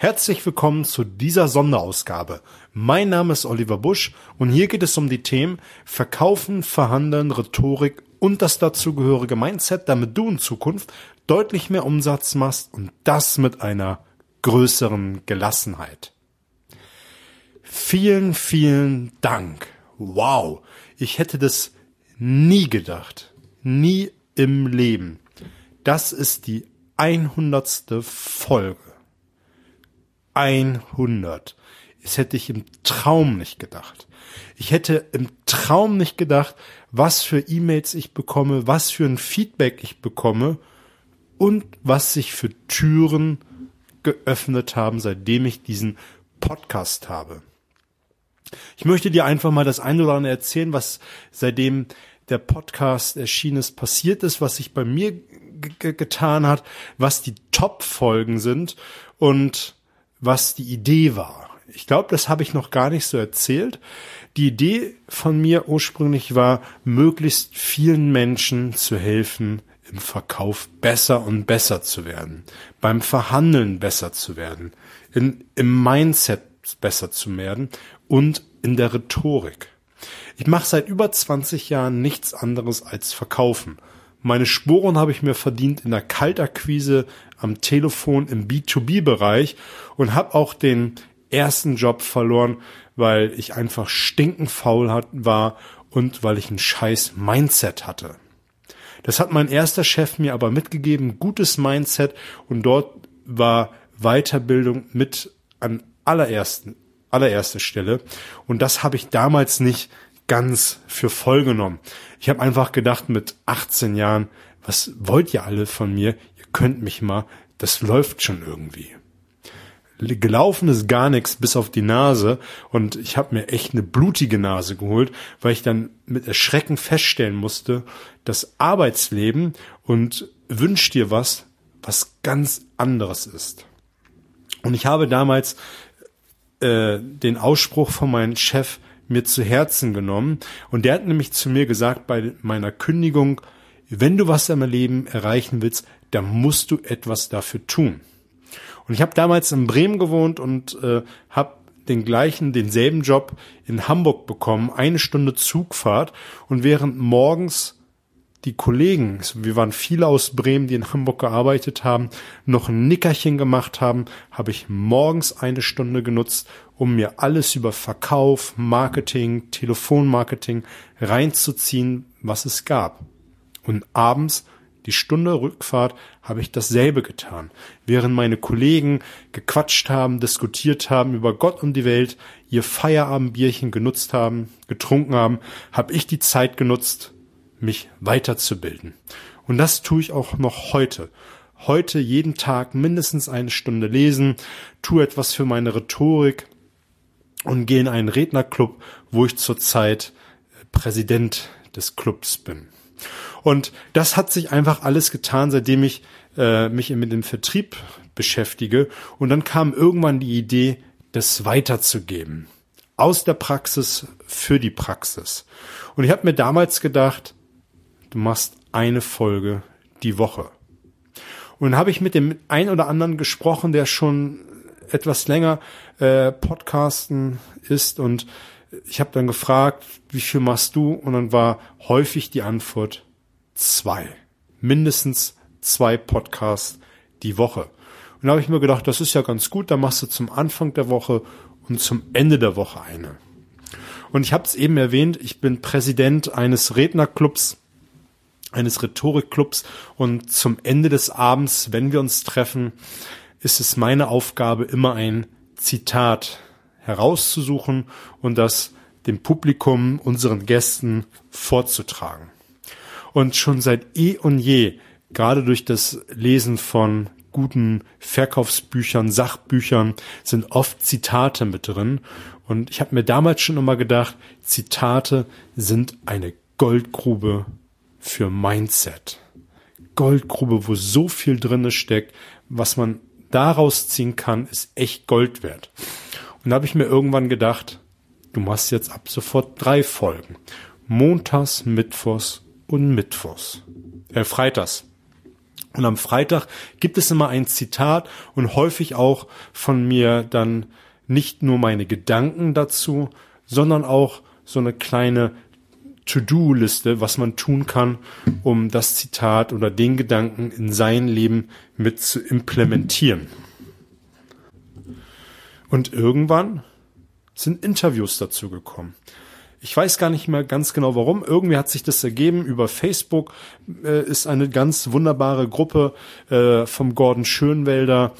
herzlich willkommen zu dieser Sonderausgabe. Mein Name ist Oliver Busch und hier geht es um die Themen Verkaufen, Verhandeln, Rhetorik und das dazugehörige Mindset, damit du in Zukunft deutlich mehr Umsatz machst und das mit einer größeren Gelassenheit. Vielen, vielen Dank. Wow, ich hätte das nie gedacht. Nie im Leben. Das ist die 100. Folge. 100. Das hätte ich im Traum nicht gedacht. Ich hätte im Traum nicht gedacht, was für E-Mails ich bekomme, was für ein Feedback ich bekomme und was sich für Türen geöffnet haben, seitdem ich diesen Podcast habe. Ich möchte dir einfach mal das eine oder andere erzählen, was seitdem der Podcast erschienen ist, passiert ist, was sich bei mir getan hat, was die Top-Folgen sind und was die Idee war. Ich glaube, das habe ich noch gar nicht so erzählt. Die Idee von mir ursprünglich war, möglichst vielen Menschen zu helfen, im Verkauf besser und besser zu werden, beim Verhandeln besser zu werden, in, im Mindset besser zu werden und in der Rhetorik. Ich mache seit über 20 Jahren nichts anderes als verkaufen. Meine Spuren habe ich mir verdient in der Kaltakquise am Telefon im B2B-Bereich und habe auch den ersten Job verloren, weil ich einfach stinkend faul war und weil ich ein scheiß Mindset hatte. Das hat mein erster Chef mir aber mitgegeben, gutes Mindset und dort war Weiterbildung mit an allerersten, allererste Stelle und das habe ich damals nicht ganz für voll genommen. Ich habe einfach gedacht mit 18 Jahren, was wollt ihr alle von mir? Ihr könnt mich mal, das läuft schon irgendwie. Gelaufen ist gar nichts bis auf die Nase und ich habe mir echt eine blutige Nase geholt, weil ich dann mit Erschrecken feststellen musste, das Arbeitsleben und wünsch dir was, was ganz anderes ist. Und ich habe damals äh, den Ausspruch von meinem Chef mir zu Herzen genommen. Und der hat nämlich zu mir gesagt bei meiner Kündigung, wenn du was im Leben erreichen willst, dann musst du etwas dafür tun. Und ich habe damals in Bremen gewohnt und äh, habe den gleichen, denselben Job in Hamburg bekommen, eine Stunde Zugfahrt und während morgens die Kollegen, wir waren viele aus Bremen, die in Hamburg gearbeitet haben, noch ein Nickerchen gemacht haben, habe ich morgens eine Stunde genutzt, um mir alles über Verkauf, Marketing, Telefonmarketing reinzuziehen, was es gab. Und abends die Stunde Rückfahrt habe ich dasselbe getan. Während meine Kollegen gequatscht haben, diskutiert haben über Gott und die Welt, ihr Feierabendbierchen genutzt haben, getrunken haben, habe ich die Zeit genutzt, mich weiterzubilden. Und das tue ich auch noch heute. Heute jeden Tag mindestens eine Stunde lesen, tue etwas für meine Rhetorik und gehe in einen Rednerclub, wo ich zurzeit Präsident des Clubs bin. Und das hat sich einfach alles getan, seitdem ich äh, mich mit dem Vertrieb beschäftige. Und dann kam irgendwann die Idee, das weiterzugeben. Aus der Praxis für die Praxis. Und ich habe mir damals gedacht, du machst eine Folge die Woche. Und dann habe ich mit dem ein oder anderen gesprochen, der schon etwas länger äh, Podcasten ist und ich habe dann gefragt, wie viel machst du? Und dann war häufig die Antwort zwei. Mindestens zwei Podcasts die Woche. Und da habe ich mir gedacht, das ist ja ganz gut, da machst du zum Anfang der Woche und zum Ende der Woche eine. Und ich habe es eben erwähnt, ich bin Präsident eines Rednerclubs eines Rhetorikclubs und zum Ende des Abends, wenn wir uns treffen, ist es meine Aufgabe, immer ein Zitat herauszusuchen und das dem Publikum, unseren Gästen vorzutragen. Und schon seit eh und je, gerade durch das Lesen von guten Verkaufsbüchern, Sachbüchern, sind oft Zitate mit drin. Und ich habe mir damals schon immer gedacht, Zitate sind eine Goldgrube für Mindset. Goldgrube, wo so viel drinne steckt, was man daraus ziehen kann, ist echt Gold wert. Und da habe ich mir irgendwann gedacht, du machst jetzt ab sofort drei Folgen. Montags, Mittwochs und Mittwochs. Äh, Freitags. Und am Freitag gibt es immer ein Zitat und häufig auch von mir dann nicht nur meine Gedanken dazu, sondern auch so eine kleine To-Do-Liste, was man tun kann, um das Zitat oder den Gedanken in sein Leben mit zu implementieren. Und irgendwann sind Interviews dazu gekommen. Ich weiß gar nicht mehr ganz genau warum. Irgendwie hat sich das ergeben. Über Facebook äh, ist eine ganz wunderbare Gruppe äh, vom Gordon Schönwelder,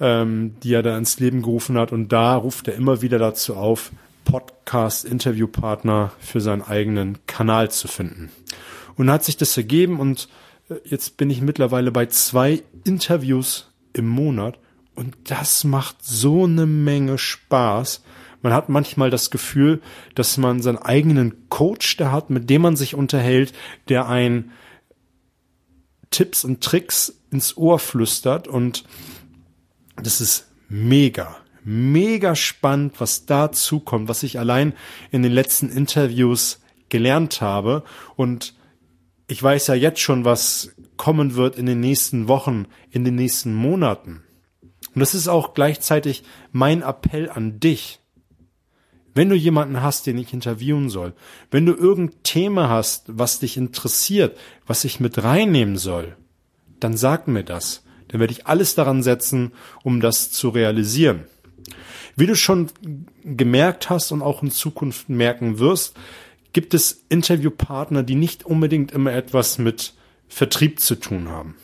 ähm, die er da ins Leben gerufen hat. Und da ruft er immer wieder dazu auf, Podcast-Interviewpartner für seinen eigenen Kanal zu finden. Und hat sich das ergeben und äh, jetzt bin ich mittlerweile bei zwei Interviews im Monat und das macht so eine Menge Spaß. Man hat manchmal das Gefühl, dass man seinen eigenen Coach da hat, mit dem man sich unterhält, der ein Tipps und Tricks ins Ohr flüstert und das ist mega, mega spannend, was dazu kommt, was ich allein in den letzten Interviews gelernt habe und ich weiß ja jetzt schon, was kommen wird in den nächsten Wochen, in den nächsten Monaten. Und das ist auch gleichzeitig mein Appell an dich. Wenn du jemanden hast, den ich interviewen soll, wenn du irgendein Thema hast, was dich interessiert, was ich mit reinnehmen soll, dann sag mir das. Dann werde ich alles daran setzen, um das zu realisieren. Wie du schon gemerkt hast und auch in Zukunft merken wirst, gibt es Interviewpartner, die nicht unbedingt immer etwas mit Vertrieb zu tun haben.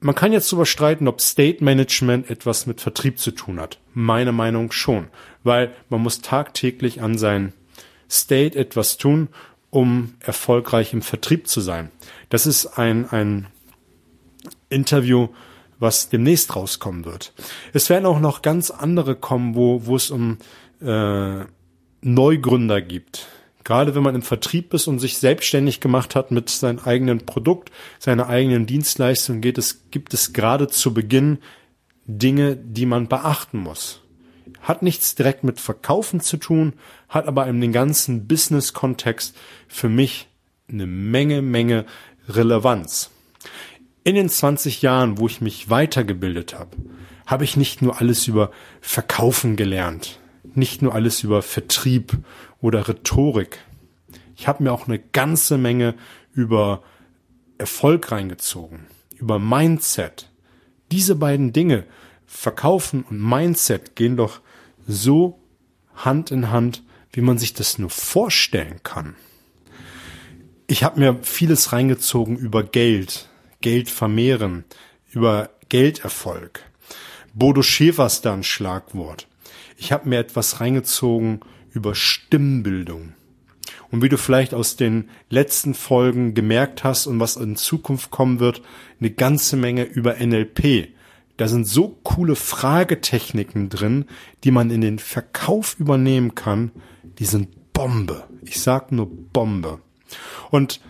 Man kann jetzt darüber streiten, ob State Management etwas mit Vertrieb zu tun hat. Meine Meinung schon, weil man muss tagtäglich an sein State etwas tun, um erfolgreich im Vertrieb zu sein. Das ist ein, ein Interview, was demnächst rauskommen wird. Es werden auch noch ganz andere kommen, wo, wo es um äh, Neugründer gibt gerade wenn man im Vertrieb ist und sich selbstständig gemacht hat mit seinem eigenen Produkt, seiner eigenen Dienstleistung, geht es, gibt es gerade zu Beginn Dinge, die man beachten muss. Hat nichts direkt mit Verkaufen zu tun, hat aber in den ganzen Business-Kontext für mich eine Menge, Menge Relevanz. In den 20 Jahren, wo ich mich weitergebildet habe, habe ich nicht nur alles über Verkaufen gelernt, nicht nur alles über Vertrieb oder Rhetorik. Ich habe mir auch eine ganze Menge über Erfolg reingezogen, über Mindset. Diese beiden Dinge, Verkaufen und Mindset, gehen doch so Hand in Hand, wie man sich das nur vorstellen kann. Ich habe mir vieles reingezogen über Geld, Geld vermehren, über Gelderfolg. Bodo Schäfer ist da ein Schlagwort. Ich habe mir etwas reingezogen über Stimmbildung. Und wie du vielleicht aus den letzten Folgen gemerkt hast und was in Zukunft kommen wird, eine ganze Menge über NLP. Da sind so coole Fragetechniken drin, die man in den Verkauf übernehmen kann. Die sind Bombe. Ich sag nur Bombe. Und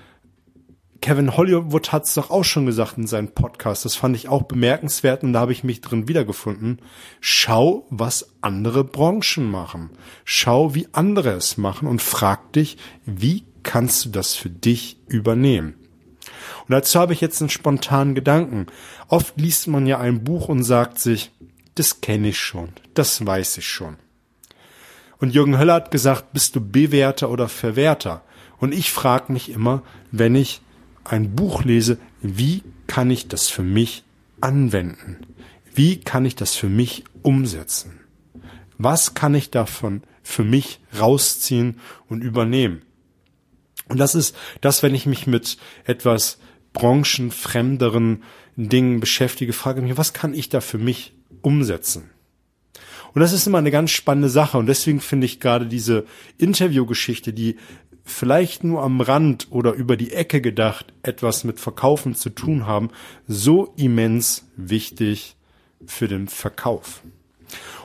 Kevin Hollywood hat es doch auch schon gesagt in seinem Podcast. Das fand ich auch bemerkenswert und da habe ich mich drin wiedergefunden. Schau, was andere Branchen machen. Schau, wie andere es machen und frag dich, wie kannst du das für dich übernehmen? Und dazu habe ich jetzt einen spontanen Gedanken. Oft liest man ja ein Buch und sagt sich, das kenne ich schon, das weiß ich schon. Und Jürgen Höller hat gesagt, bist du Bewerter oder Verwerter? Und ich frage mich immer, wenn ich ein Buch lese, wie kann ich das für mich anwenden? Wie kann ich das für mich umsetzen? Was kann ich davon für mich rausziehen und übernehmen? Und das ist das, wenn ich mich mit etwas branchenfremderen Dingen beschäftige, frage mich, was kann ich da für mich umsetzen? Und das ist immer eine ganz spannende Sache. Und deswegen finde ich gerade diese Interviewgeschichte, die vielleicht nur am Rand oder über die Ecke gedacht etwas mit Verkaufen zu tun haben, so immens wichtig für den Verkauf.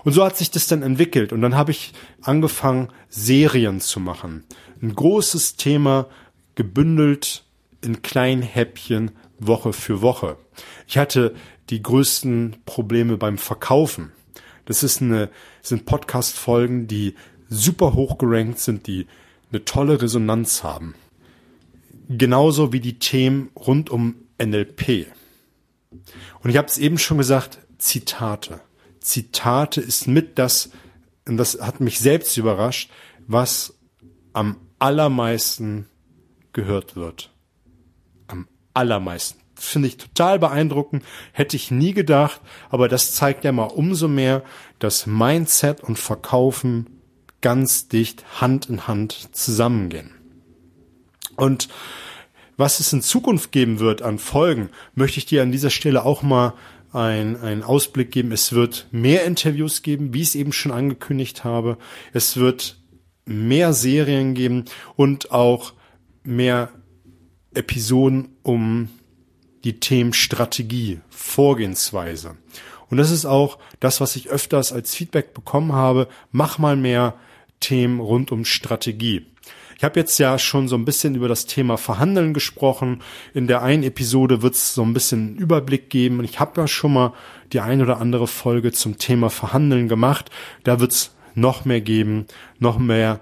Und so hat sich das dann entwickelt und dann habe ich angefangen, Serien zu machen. Ein großes Thema gebündelt in kleinen Häppchen Woche für Woche. Ich hatte die größten Probleme beim Verkaufen. Das ist eine, sind Podcast-Folgen, die super hoch gerankt sind, die eine tolle Resonanz haben. Genauso wie die Themen rund um NLP. Und ich habe es eben schon gesagt, Zitate. Zitate ist mit das, und das hat mich selbst überrascht, was am allermeisten gehört wird. Am allermeisten. Finde ich total beeindruckend, hätte ich nie gedacht, aber das zeigt ja mal umso mehr, dass Mindset und Verkaufen ganz dicht Hand in Hand zusammengehen. Und was es in Zukunft geben wird an Folgen, möchte ich dir an dieser Stelle auch mal einen Ausblick geben. Es wird mehr Interviews geben, wie ich es eben schon angekündigt habe. Es wird mehr Serien geben und auch mehr Episoden um die Themen Strategie, Vorgehensweise. Und das ist auch das, was ich öfters als Feedback bekommen habe. Mach mal mehr Themen rund um Strategie. Ich habe jetzt ja schon so ein bisschen über das Thema Verhandeln gesprochen. In der einen Episode wird es so ein bisschen einen Überblick geben. Und ich habe ja schon mal die ein oder andere Folge zum Thema Verhandeln gemacht. Da wird es noch mehr geben, noch mehr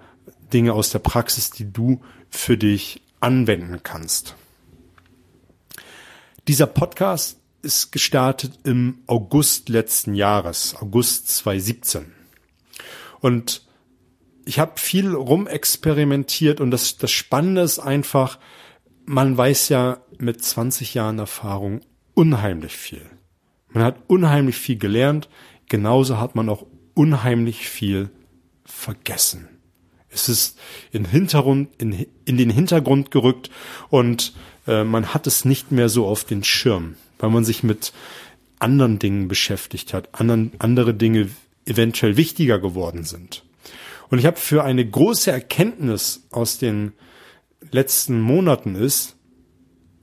Dinge aus der Praxis, die du für dich anwenden kannst. Dieser Podcast ist gestartet im August letzten Jahres, August 2017. Und ich habe viel rumexperimentiert und das, das Spannende ist einfach, man weiß ja mit 20 Jahren Erfahrung unheimlich viel. Man hat unheimlich viel gelernt, genauso hat man auch unheimlich viel vergessen. Es ist in, Hintergrund, in, in den Hintergrund gerückt und äh, man hat es nicht mehr so auf den Schirm, weil man sich mit anderen Dingen beschäftigt hat, anderen, andere Dinge eventuell wichtiger geworden sind. Und ich habe für eine große Erkenntnis aus den letzten Monaten ist,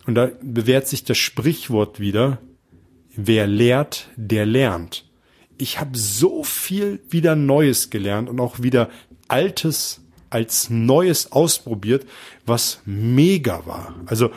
und da bewährt sich das Sprichwort wieder, wer lehrt, der lernt. Ich habe so viel wieder Neues gelernt und auch wieder Altes als Neues ausprobiert, was mega war. Also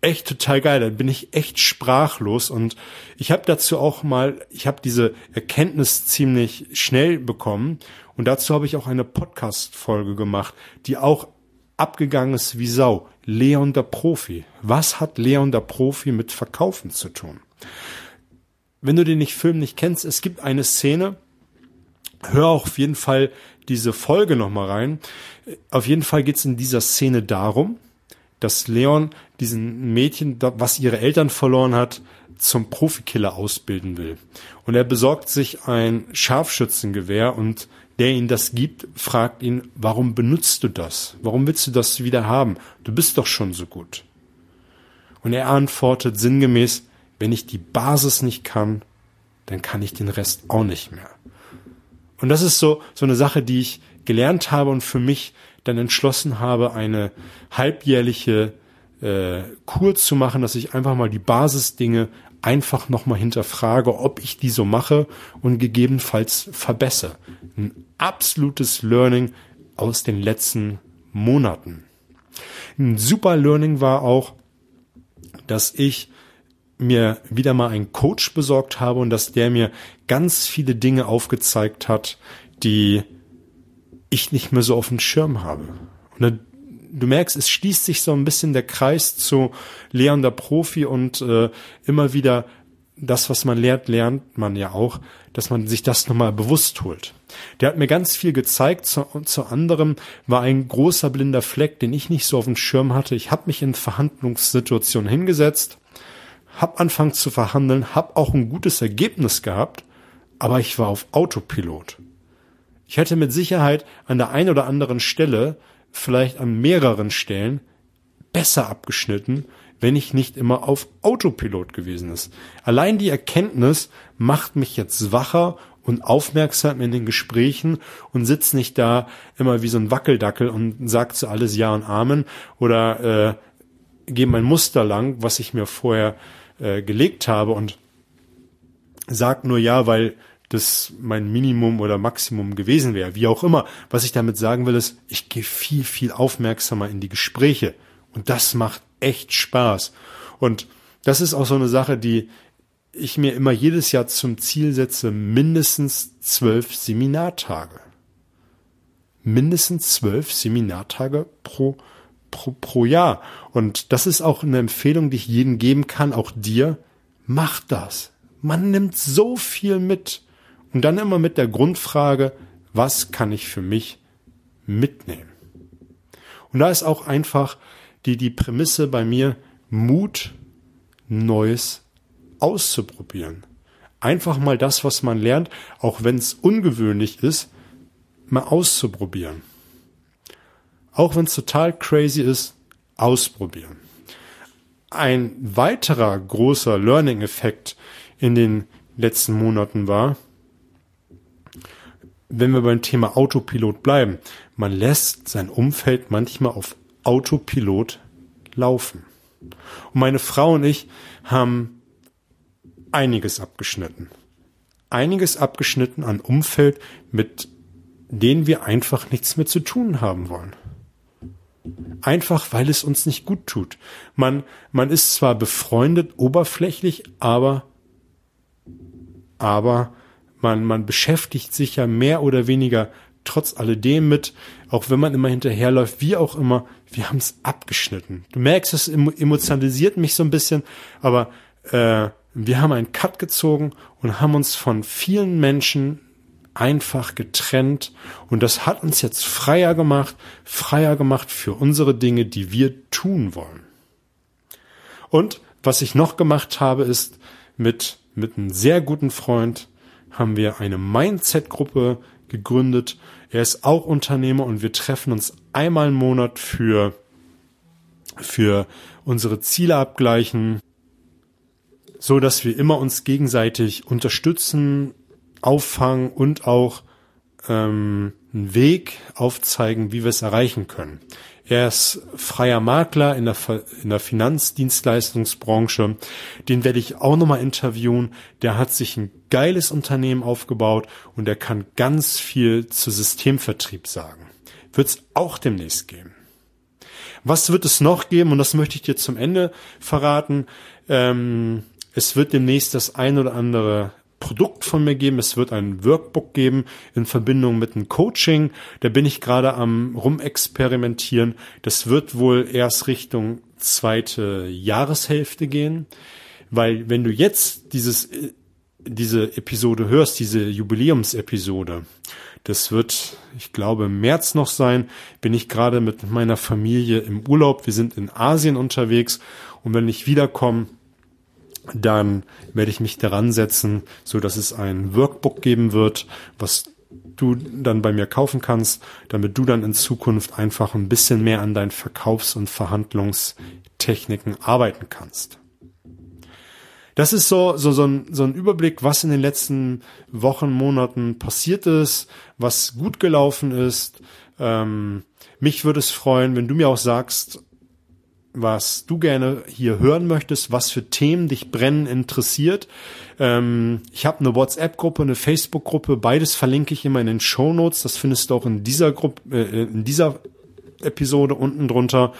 echt total geil. Da bin ich echt sprachlos und ich habe dazu auch mal, ich habe diese Erkenntnis ziemlich schnell bekommen und dazu habe ich auch eine Podcast-Folge gemacht, die auch abgegangen ist wie Sau. Leon der Profi. Was hat Leon der Profi mit Verkaufen zu tun? Wenn du den nicht Film nicht kennst, es gibt eine Szene, hör auch auf jeden Fall diese Folge nochmal rein. Auf jeden Fall geht es in dieser Szene darum, dass Leon diesen Mädchen, was ihre Eltern verloren hat, zum Profikiller ausbilden will. Und er besorgt sich ein Scharfschützengewehr und der ihn das gibt, fragt ihn, warum benutzt du das? Warum willst du das wieder haben? Du bist doch schon so gut. Und er antwortet sinngemäß, wenn ich die Basis nicht kann, dann kann ich den Rest auch nicht mehr. Und das ist so, so eine Sache, die ich gelernt habe und für mich dann entschlossen habe, eine halbjährliche äh, Kur zu machen, dass ich einfach mal die Basisdinge einfach nochmal hinterfrage, ob ich die so mache und gegebenenfalls verbessere. Ein absolutes Learning aus den letzten Monaten. Ein super Learning war auch, dass ich mir wieder mal einen Coach besorgt habe und dass der mir ganz viele Dinge aufgezeigt hat, die ich nicht mehr so auf dem Schirm habe. Und du merkst, es schließt sich so ein bisschen der Kreis zu Leon der Profi und äh, immer wieder das, was man lernt, lernt man ja auch, dass man sich das nochmal bewusst holt. Der hat mir ganz viel gezeigt. Zu, zu anderem war ein großer blinder Fleck, den ich nicht so auf dem Schirm hatte. Ich habe mich in Verhandlungssituationen hingesetzt, habe angefangen zu verhandeln, habe auch ein gutes Ergebnis gehabt, aber ich war auf Autopilot. Ich hätte mit Sicherheit an der einen oder anderen Stelle, vielleicht an mehreren Stellen, besser abgeschnitten, wenn ich nicht immer auf Autopilot gewesen ist. Allein die Erkenntnis macht mich jetzt wacher und aufmerksam in den Gesprächen und sitzt nicht da immer wie so ein Wackeldackel und sagt zu alles Ja und Amen oder äh, gehe mein Muster lang, was ich mir vorher äh, gelegt habe und sagt nur ja, weil das mein Minimum oder Maximum gewesen wäre. Wie auch immer. Was ich damit sagen will, ist, ich gehe viel, viel aufmerksamer in die Gespräche. Und das macht echt Spaß. Und das ist auch so eine Sache, die ich mir immer jedes Jahr zum Ziel setze, mindestens zwölf Seminartage. Mindestens zwölf Seminartage pro, pro, pro Jahr. Und das ist auch eine Empfehlung, die ich jedem geben kann, auch dir. Mach das. Man nimmt so viel mit. Und dann immer mit der Grundfrage, was kann ich für mich mitnehmen? Und da ist auch einfach die, die Prämisse bei mir, Mut, Neues auszuprobieren. Einfach mal das, was man lernt, auch wenn es ungewöhnlich ist, mal auszuprobieren. Auch wenn es total crazy ist, ausprobieren. Ein weiterer großer Learning-Effekt in den letzten Monaten war, wenn wir beim Thema Autopilot bleiben, man lässt sein Umfeld manchmal auf Autopilot laufen. Und meine Frau und ich haben einiges abgeschnitten. Einiges abgeschnitten an Umfeld, mit denen wir einfach nichts mehr zu tun haben wollen. Einfach weil es uns nicht gut tut. Man, man ist zwar befreundet, oberflächlich, aber, aber man, man beschäftigt sich ja mehr oder weniger trotz alledem mit, auch wenn man immer hinterherläuft, wie auch immer, wir haben es abgeschnitten. Du merkst, es emotionalisiert mich so ein bisschen, aber äh, wir haben einen Cut gezogen und haben uns von vielen Menschen einfach getrennt und das hat uns jetzt freier gemacht, freier gemacht für unsere Dinge, die wir tun wollen. Und was ich noch gemacht habe, ist mit, mit einem sehr guten Freund haben wir eine Mindset-Gruppe gegründet. Er ist auch Unternehmer und wir treffen uns einmal im Monat für, für unsere Ziele abgleichen, so dass wir immer uns gegenseitig unterstützen, auffangen und auch ähm, einen Weg aufzeigen, wie wir es erreichen können. Er ist freier Makler in der, in der Finanzdienstleistungsbranche. Den werde ich auch nochmal interviewen. Der hat sich ein geiles Unternehmen aufgebaut und er kann ganz viel zu Systemvertrieb sagen. Wird es auch demnächst geben. Was wird es noch geben? Und das möchte ich dir zum Ende verraten. Ähm, es wird demnächst das ein oder andere Produkt von mir geben. Es wird ein Workbook geben in Verbindung mit einem Coaching. Da bin ich gerade am rumexperimentieren. Das wird wohl erst Richtung zweite Jahreshälfte gehen, weil wenn du jetzt dieses diese Episode hörst, diese Jubiläumsepisode, das wird, ich glaube, im März noch sein, bin ich gerade mit meiner Familie im Urlaub. Wir sind in Asien unterwegs und wenn ich wiederkomme, dann werde ich mich daran setzen, so dass es ein Workbook geben wird, was du dann bei mir kaufen kannst, damit du dann in Zukunft einfach ein bisschen mehr an deinen Verkaufs- und Verhandlungstechniken arbeiten kannst. Das ist so, so, so, ein, so ein Überblick, was in den letzten Wochen, Monaten passiert ist, was gut gelaufen ist. Ähm, mich würde es freuen, wenn du mir auch sagst, was du gerne hier hören möchtest, was für Themen dich brennen interessiert. Ähm, ich habe eine WhatsApp-Gruppe, eine Facebook-Gruppe, beides verlinke ich immer in den Show Notes. Das findest du auch in dieser Gruppe, äh, in dieser Episode unten drunter.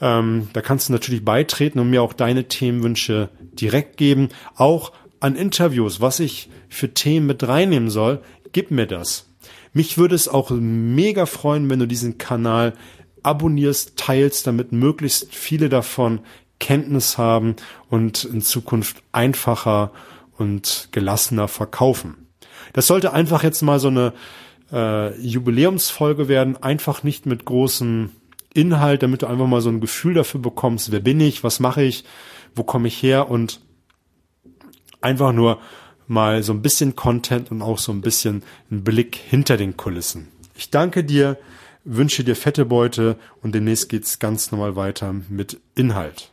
Ähm, da kannst du natürlich beitreten und mir auch deine Themenwünsche direkt geben. Auch an Interviews, was ich für Themen mit reinnehmen soll, gib mir das. Mich würde es auch mega freuen, wenn du diesen Kanal abonnierst, teilst, damit möglichst viele davon Kenntnis haben und in Zukunft einfacher und gelassener verkaufen. Das sollte einfach jetzt mal so eine äh, Jubiläumsfolge werden, einfach nicht mit großem Inhalt, damit du einfach mal so ein Gefühl dafür bekommst, wer bin ich, was mache ich, wo komme ich her und einfach nur mal so ein bisschen Content und auch so ein bisschen einen Blick hinter den Kulissen. Ich danke dir wünsche dir fette Beute und demnächst geht's ganz normal weiter mit Inhalt.